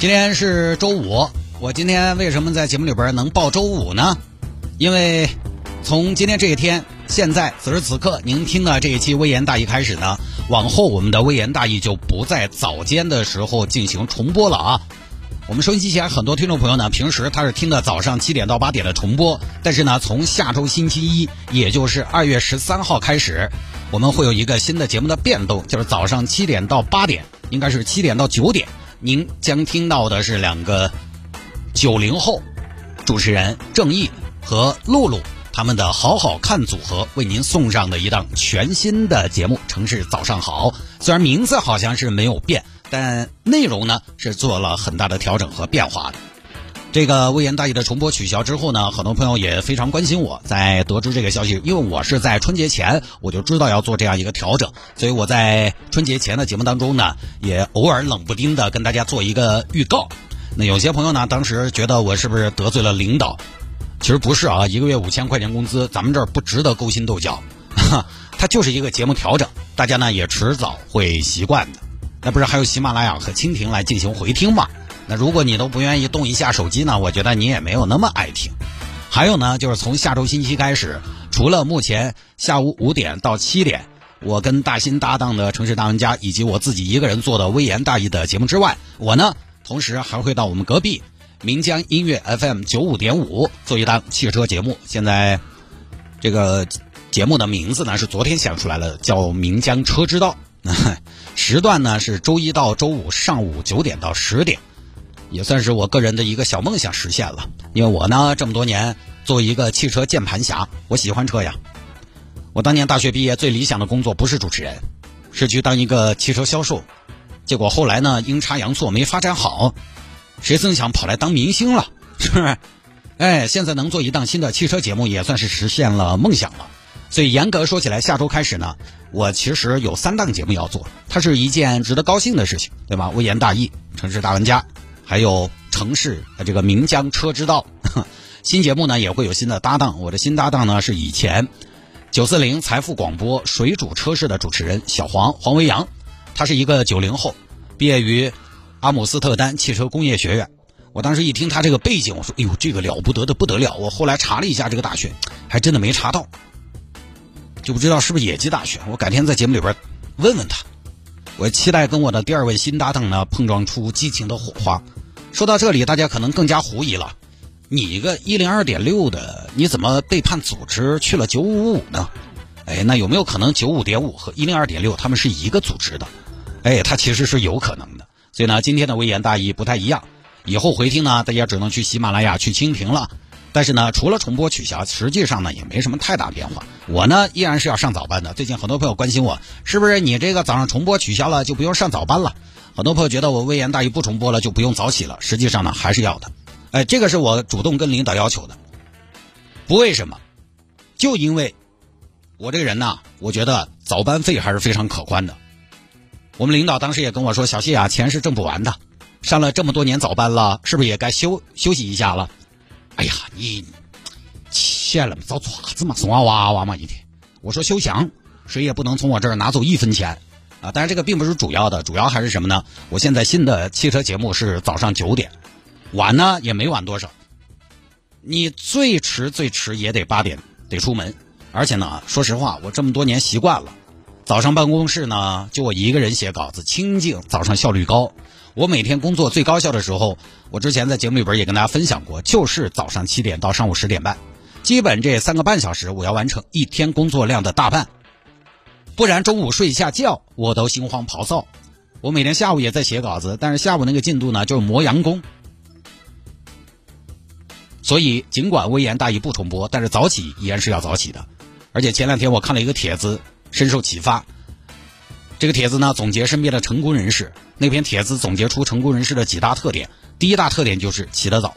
今天是周五，我今天为什么在节目里边能报周五呢？因为从今天这一天，现在此时此刻您听的这一期微言大义开始呢，往后我们的微言大义就不在早间的时候进行重播了啊。我们收音机前很多听众朋友呢，平时他是听的早上七点到八点的重播，但是呢，从下周星期一，也就是二月十三号开始，我们会有一个新的节目的变动，就是早上七点到八点，应该是七点到九点，您将听到的是两个九零后主持人郑毅和露露他们的好好看组合为您送上的一档全新的节目《城市早上好》，虽然名字好像是没有变。但内容呢是做了很大的调整和变化的。这个微言大义的重播取消之后呢，很多朋友也非常关心我。在得知这个消息，因为我是在春节前我就知道要做这样一个调整，所以我在春节前的节目当中呢，也偶尔冷不丁的跟大家做一个预告。那有些朋友呢，当时觉得我是不是得罪了领导？其实不是啊，一个月五千块钱工资，咱们这儿不值得勾心斗角。它就是一个节目调整，大家呢也迟早会习惯的。那不是还有喜马拉雅和蜻蜓来进行回听吗？那如果你都不愿意动一下手机呢，我觉得你也没有那么爱听。还有呢，就是从下周星期开始，除了目前下午五点到七点，我跟大新搭档的城市大玩家以及我自己一个人做的微言大义的节目之外，我呢，同时还会到我们隔壁岷江音乐 FM 九五点五做一档汽车节目。现在这个节目的名字呢是昨天想出来了，叫岷江车之道。时段呢是周一到周五上午九点到十点，也算是我个人的一个小梦想实现了。因为我呢这么多年作为一个汽车键盘侠，我喜欢车呀。我当年大学毕业最理想的工作不是主持人，是去当一个汽车销售。结果后来呢阴差阳错没发展好，谁曾想跑来当明星了，是不是？哎，现在能做一档新的汽车节目，也算是实现了梦想了。所以严格说起来，下周开始呢，我其实有三档节目要做，它是一件值得高兴的事情，对吧？微言大义、城市大玩家，还有城市这个岷江车之道，新节目呢也会有新的搭档。我的新搭档呢是以前九四零财富广播水煮车市的主持人小黄黄维阳，他是一个九零后，毕业于阿姆斯特丹汽车工业学院。我当时一听他这个背景，我说：“哎呦，这个了不得的不得了！”我后来查了一下这个大学，还真的没查到。就不知道是不是野鸡大学，我改天在节目里边问问他。我期待跟我的第二位新搭档呢碰撞出激情的火花。说到这里，大家可能更加狐疑了：你一个一零二点六的，你怎么背叛组织去了九五五呢？哎，那有没有可能九五点五和一零二点六他们是一个组织的？哎，它其实是有可能的。所以呢，今天的微言大义不太一样。以后回听呢，大家只能去喜马拉雅、去蜻蜓了。但是呢，除了重播取消，实际上呢也没什么太大变化。我呢依然是要上早班的。最近很多朋友关心我，是不是你这个早上重播取消了就不用上早班了？很多朋友觉得我微言大义不重播了就不用早起了。实际上呢还是要的。哎，这个是我主动跟领导要求的。不为什么，就因为，我这个人呢，我觉得早班费还是非常可观的。我们领导当时也跟我说：“小谢啊，钱是挣不完的，上了这么多年早班了，是不是也该休休息一下了？”哎呀，你欠了遭爪子嘛，怂啊哇哇嘛一天。我说休想，谁也不能从我这儿拿走一分钱啊！但是这个并不是主要的，主要还是什么呢？我现在新的汽车节目是早上九点，晚呢也没晚多少。你最迟最迟也得八点得出门，而且呢，说实话，我这么多年习惯了，早上办公室呢就我一个人写稿子，清静，早上效率高。我每天工作最高效的时候，我之前在节目里边也跟大家分享过，就是早上七点到上午十点半，基本这三个半小时我要完成一天工作量的大半，不然中午睡一下觉我都心慌咆躁。我每天下午也在写稿子，但是下午那个进度呢就是磨洋工。所以尽管微言大义不重播，但是早起依然是要早起的。而且前两天我看了一个帖子，深受启发。这个帖子呢，总结身边的成功人士。那篇帖子总结出成功人士的几大特点：第第一大特点就是起得早。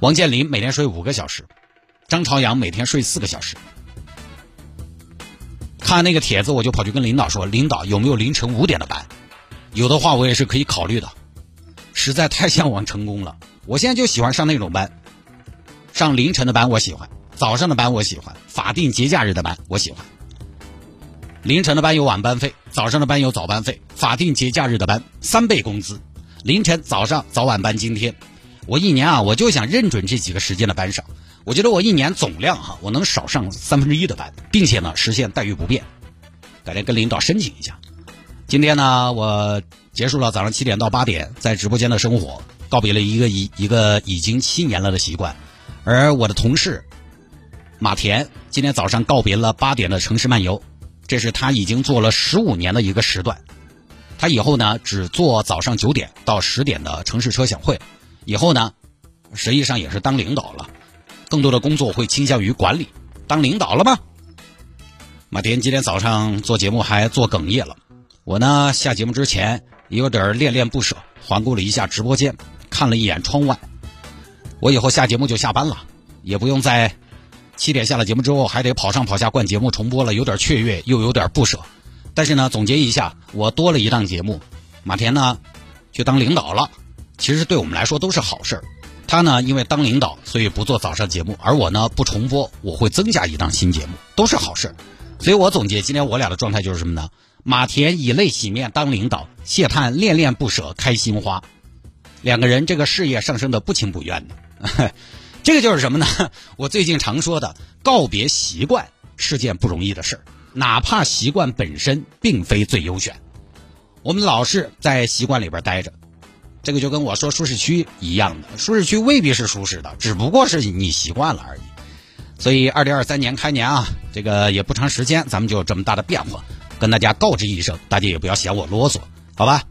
王健林每天睡五个小时，张朝阳每天睡四个小时。看那个帖子，我就跑去跟领导说：“领导有没有凌晨五点的班？有的话，我也是可以考虑的。实在太向往成功了，我现在就喜欢上那种班，上凌晨的班我喜欢，早上的班我喜欢，法定节假日的班我喜欢。凌晨的班有晚班费，早上的班有早班费，法定节假日的班三倍工资，凌晨、早上、早晚班津贴。我一年啊，我就想认准这几个时间的班上。”我觉得我一年总量哈，我能少上三分之一的班，并且呢实现待遇不变。改天跟领导申请一下。今天呢，我结束了早上七点到八点在直播间的生活，告别了一个已一个已经七年了的习惯。而我的同事马田今天早上告别了八点的城市漫游，这是他已经做了十五年的一个时段。他以后呢只做早上九点到十点的城市车享会，以后呢实际上也是当领导了。更多的工作会倾向于管理，当领导了吗？马田今天早上做节目还做哽咽了。我呢下节目之前也有点恋恋不舍，环顾了一下直播间，看了一眼窗外。我以后下节目就下班了，也不用在七点下了节目之后还得跑上跑下灌节目重播了，有点雀跃又有点不舍。但是呢，总结一下，我多了一档节目，马田呢去当领导了，其实对我们来说都是好事儿。他呢，因为当领导，所以不做早上节目；而我呢，不重播，我会增加一档新节目，都是好事。所以我总结今天我俩的状态就是什么呢？马田以泪洗面当领导，谢探恋恋不舍开心花，两个人这个事业上升的不情不愿的。这个就是什么呢？我最近常说的，告别习惯是件不容易的事，哪怕习惯本身并非最优选，我们老是在习惯里边待着。这个就跟我说舒适区一样的，舒适区未必是舒适的，只不过是你习惯了而已。所以，二零二三年开年啊，这个也不长时间，咱们就有这么大的变化，跟大家告知一声，大家也不要嫌我啰嗦，好吧？